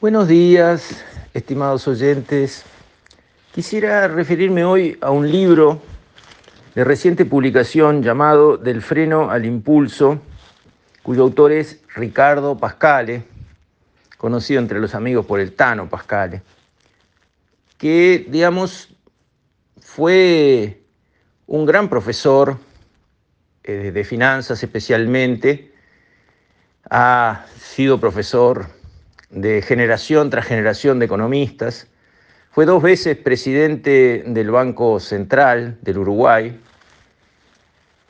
Buenos días, estimados oyentes. Quisiera referirme hoy a un libro de reciente publicación llamado Del freno al impulso, cuyo autor es Ricardo Pascale, conocido entre los amigos por el Tano Pascale, que, digamos, fue un gran profesor eh, de finanzas especialmente, ha sido profesor de generación tras generación de economistas, fue dos veces presidente del Banco Central del Uruguay,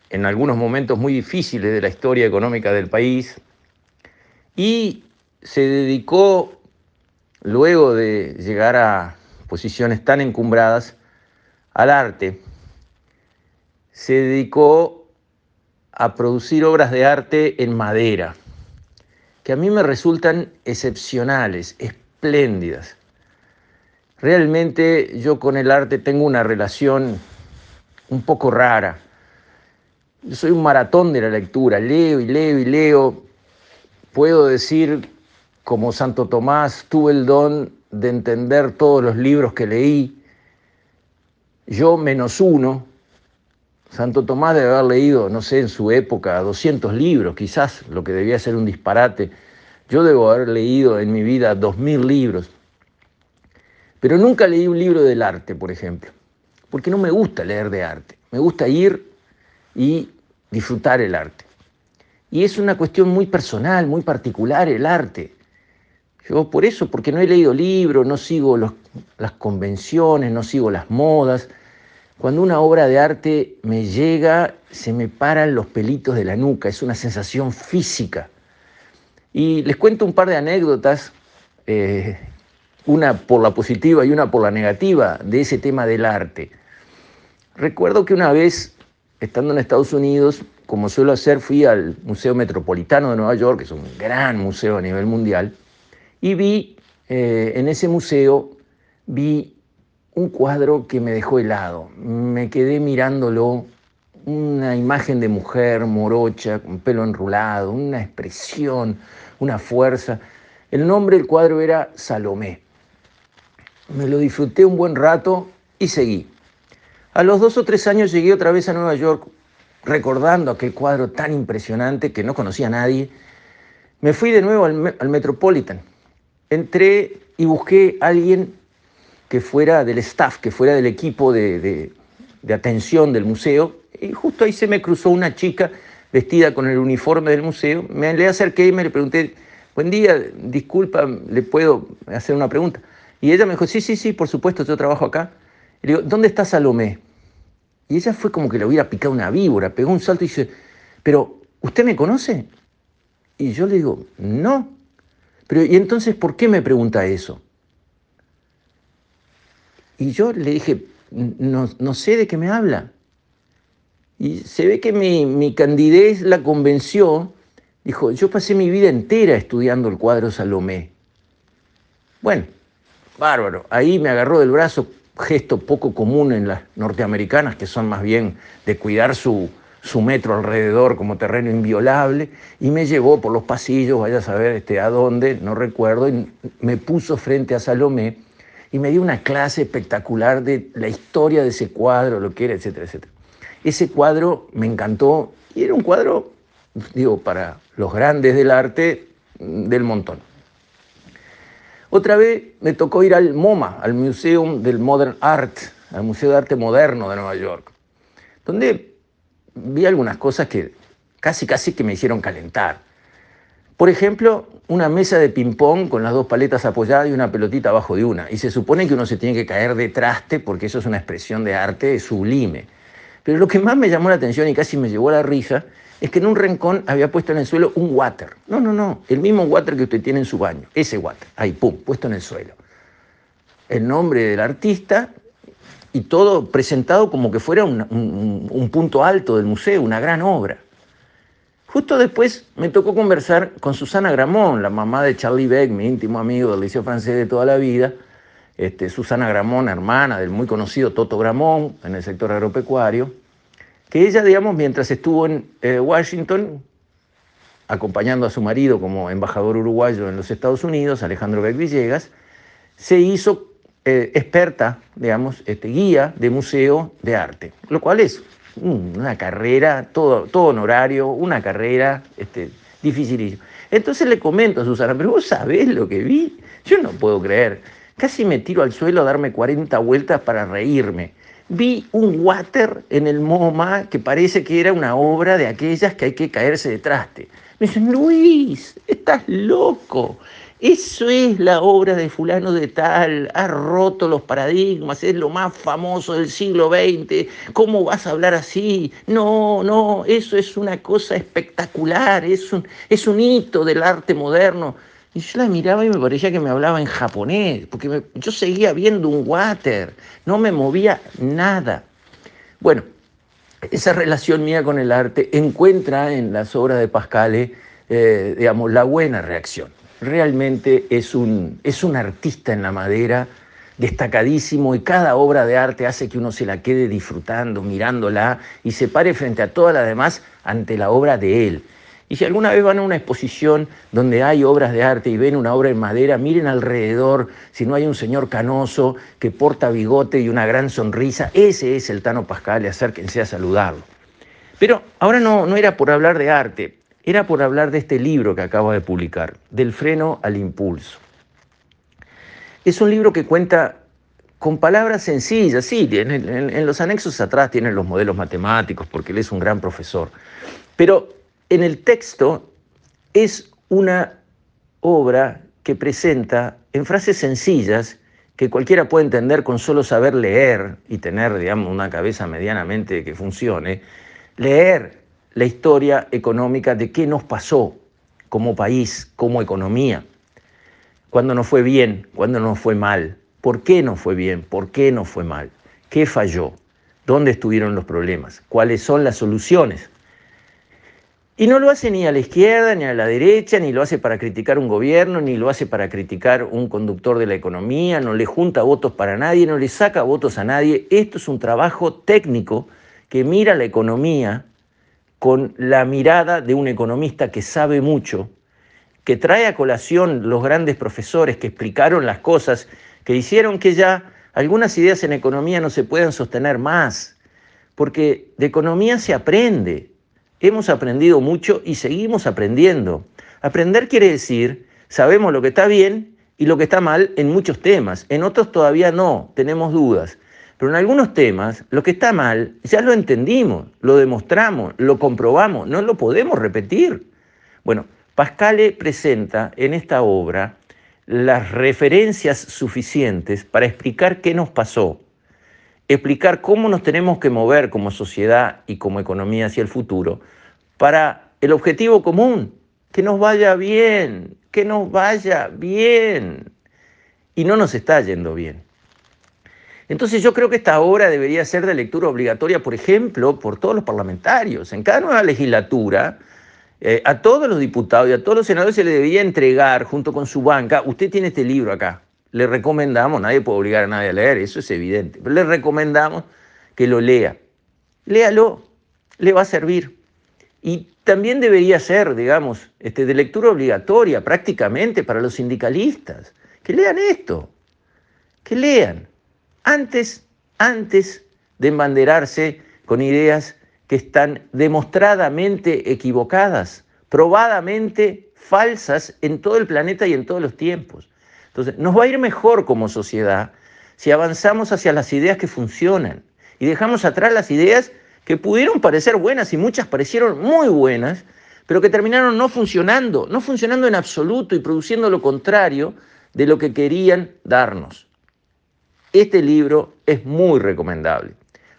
en algunos momentos muy difíciles de la historia económica del país, y se dedicó, luego de llegar a posiciones tan encumbradas, al arte. Se dedicó a producir obras de arte en madera, que a mí me resultan excepcionales, espléndidas. Realmente yo con el arte tengo una relación un poco rara. Yo soy un maratón de la lectura, leo y leo y leo. Puedo decir, como Santo Tomás, tuve el don de entender todos los libros que leí. Yo menos uno. Santo Tomás debe haber leído, no sé, en su época, 200 libros, quizás, lo que debía ser un disparate. Yo debo haber leído en mi vida 2.000 libros. Pero nunca leí un libro del arte, por ejemplo, porque no me gusta leer de arte. Me gusta ir y disfrutar el arte. Y es una cuestión muy personal, muy particular el arte. Yo por eso, porque no he leído libros, no sigo las convenciones, no sigo las modas. Cuando una obra de arte me llega, se me paran los pelitos de la nuca, es una sensación física. Y les cuento un par de anécdotas eh, una por la positiva y una por la negativa de ese tema del arte. Recuerdo que una vez, estando en Estados Unidos, como suelo hacer, fui al Museo Metropolitano de Nueva York, que es un gran museo a nivel mundial, y vi eh, en ese museo, vi un cuadro que me dejó helado. Me quedé mirándolo, una imagen de mujer morocha, con pelo enrulado, una expresión, una fuerza. El nombre del cuadro era Salomé me lo disfruté un buen rato y seguí. A los dos o tres años llegué otra vez a Nueva York, recordando aquel cuadro tan impresionante que no conocía a nadie. Me fui de nuevo al, Metropolitan. Entré y busqué a alguien que fuera del staff, que fuera del equipo de, de atención del museo. Y justo ahí se me cruzó una chica vestida con el uniforme del museo. Me le acerqué y me le pregunté, buen día, disculpa, ¿le puedo hacer una pregunta? Y ella me dijo, sí, sí, sí, por supuesto, yo trabajo acá. Y le digo, ¿dónde está Salomé? Y ella fue como que le hubiera picado una víbora, pegó un salto y dice, pero, ¿usted me conoce? Y yo le digo, no. Pero, ¿y entonces por qué me pregunta eso? Y yo le dije, no, sé de qué me habla. Y se ve que mi, mi candidez la convenció. Dijo, yo pasé mi vida entera estudiando el cuadro Salomé. Bueno, Bárbaro. Ahí me agarró del brazo, gesto poco común en las norteamericanas, que son más bien de cuidar su, su metro alrededor como terreno inviolable, y me llevó por los pasillos, vaya a saber este, a dónde, no recuerdo, y me puso frente a Salomé y me dio una clase espectacular de la historia de ese cuadro, lo que era, etcétera, etcétera. Ese cuadro me encantó y era un cuadro, digo, para los grandes del arte del montón. Otra vez me tocó ir al MoMA, al Museum del Modern Art, al Museo de Arte Moderno de Nueva York, donde vi algunas cosas que casi casi que me hicieron calentar. Por ejemplo, una mesa de ping-pong con las dos paletas apoyadas y una pelotita abajo de una. Y se supone que uno se tiene que caer de traste porque eso es una expresión de arte sublime. Pero lo que más me llamó la atención y casi me llevó a la risa es que en un rincón había puesto en el suelo un water. No, no, no, el mismo water que usted tiene en su baño, ese water, ahí, pum, puesto en el suelo. El nombre del artista y todo presentado como que fuera un, punto alto del museo, una gran obra. Justo después me tocó conversar con Susana Gramón, la mamá de Charlie Beck, mi íntimo amigo del Liceo Francés de toda la vida. Este, Susana Gramón, hermana del muy conocido Toto Gramón en el sector agropecuario que ella, digamos, mientras estuvo en eh, Washington, acompañando a su marido como embajador uruguayo en los Estados Unidos, Alejandro Beck Villegas, se hizo eh, experta, digamos, este, guía de museo de arte, lo cual es una carrera, todo, todo honorario, una carrera este, dificilísima. Entonces le comento a Susana, pero vos sabés lo que vi, yo no puedo creer, casi me tiro al suelo a darme 40 vueltas para reírme. Vi un water en el MoMA que parece que era una obra de aquellas que hay que caerse de traste. Me dicen, Luis, estás loco. Eso es la obra de fulano de tal, ha roto los paradigmas, es lo más famoso del siglo XX, ¿cómo vas a hablar así? No, no, eso es una cosa espectacular, es un, hito del arte moderno. Y yo la miraba y me parecía que me hablaba en japonés, porque yo seguía viendo un water, no me movía nada. Bueno, esa relación mía con el arte encuentra en las obras de Pascal, eh, digamos, la buena reacción realmente es un, es un artista en la madera destacadísimo y cada obra de arte hace que uno se la quede disfrutando, mirándola y se pare frente a todas las demás ante la obra de él. Y si alguna vez van a una exposición donde hay obras de arte y ven una obra en madera, miren alrededor si no hay un señor canoso que porta bigote y una gran sonrisa. Ese es el Tano Pascal acérquense a saludarlo. Pero ahora no, no era por hablar de arte era por hablar de este libro que acabo de publicar, Del freno al impulso. Es un libro que cuenta con palabras sencillas, sí, en, los anexos atrás tienen los modelos matemáticos, porque él es un gran profesor, pero en el texto es una obra que presenta en frases sencillas que cualquiera puede entender con solo saber leer y tener, digamos, una cabeza medianamente que funcione, leer la historia económica de qué nos pasó como país, como economía, cuándo nos fue bien, cuándo nos fue mal, por qué nos fue bien, por qué nos fue mal, qué falló, dónde estuvieron los problemas, cuáles son las soluciones. Y no lo hace ni a la izquierda, ni a la derecha, ni lo hace para criticar un gobierno, ni lo hace para criticar un conductor de la economía, no le junta votos para nadie, no le saca votos a nadie. Esto es un trabajo técnico que mira la economía con la mirada de un economista que sabe mucho, que trae a colación los grandes profesores que explicaron las cosas, que hicieron que ya algunas ideas en economía no se puedan sostener más, porque de economía se aprende. Hemos aprendido mucho y seguimos aprendiendo. Aprender quiere decir, sabemos lo que está bien y lo que está mal en muchos temas, en otros todavía no, tenemos dudas. Pero en algunos temas, lo que está mal, ya lo entendimos, lo demostramos, lo comprobamos, no lo podemos repetir. Bueno, Pascale presenta en esta obra las referencias suficientes para explicar qué nos pasó, explicar cómo nos tenemos que mover como sociedad y como economía hacia el futuro para el objetivo común, que nos vaya bien, que nos vaya bien. Y no nos está yendo bien. Entonces yo creo que esta obra debería ser de lectura obligatoria, por ejemplo, por todos los parlamentarios. En cada nueva legislatura, eh, a todos los diputados y a todos los senadores se le debería entregar, junto con su banca, usted tiene este libro acá, le recomendamos, nadie puede obligar a nadie a leer, eso es evidente, pero le recomendamos que lo lea. Léalo, le va a servir. Y también debería ser, digamos, este, de lectura obligatoria prácticamente para los sindicalistas. Que lean esto, que lean antes, antes de embanderarse con ideas que están demostradamente equivocadas, probadamente falsas en todo el planeta y en todos los tiempos. Entonces, nos va a ir mejor como sociedad si avanzamos hacia las ideas que funcionan y dejamos atrás las ideas que pudieron parecer buenas y muchas parecieron muy buenas, pero que terminaron no funcionando, no funcionando en absoluto y produciendo lo contrario de lo que querían darnos. Este libro es muy recomendable.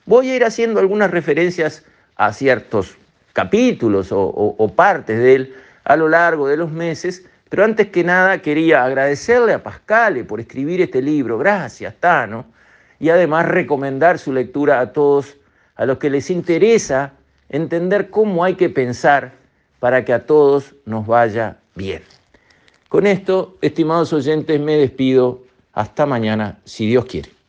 Voy a ir haciendo algunas referencias a ciertos capítulos o, partes de él a lo largo de los meses, pero antes que nada quería agradecerle a Pascale por escribir este libro. Gracias, Tano. Y además recomendar su lectura a todos a los que les interesa entender cómo hay que pensar para que a todos nos vaya bien. Con esto, estimados oyentes, me despido hasta mañana, si Dios quiere.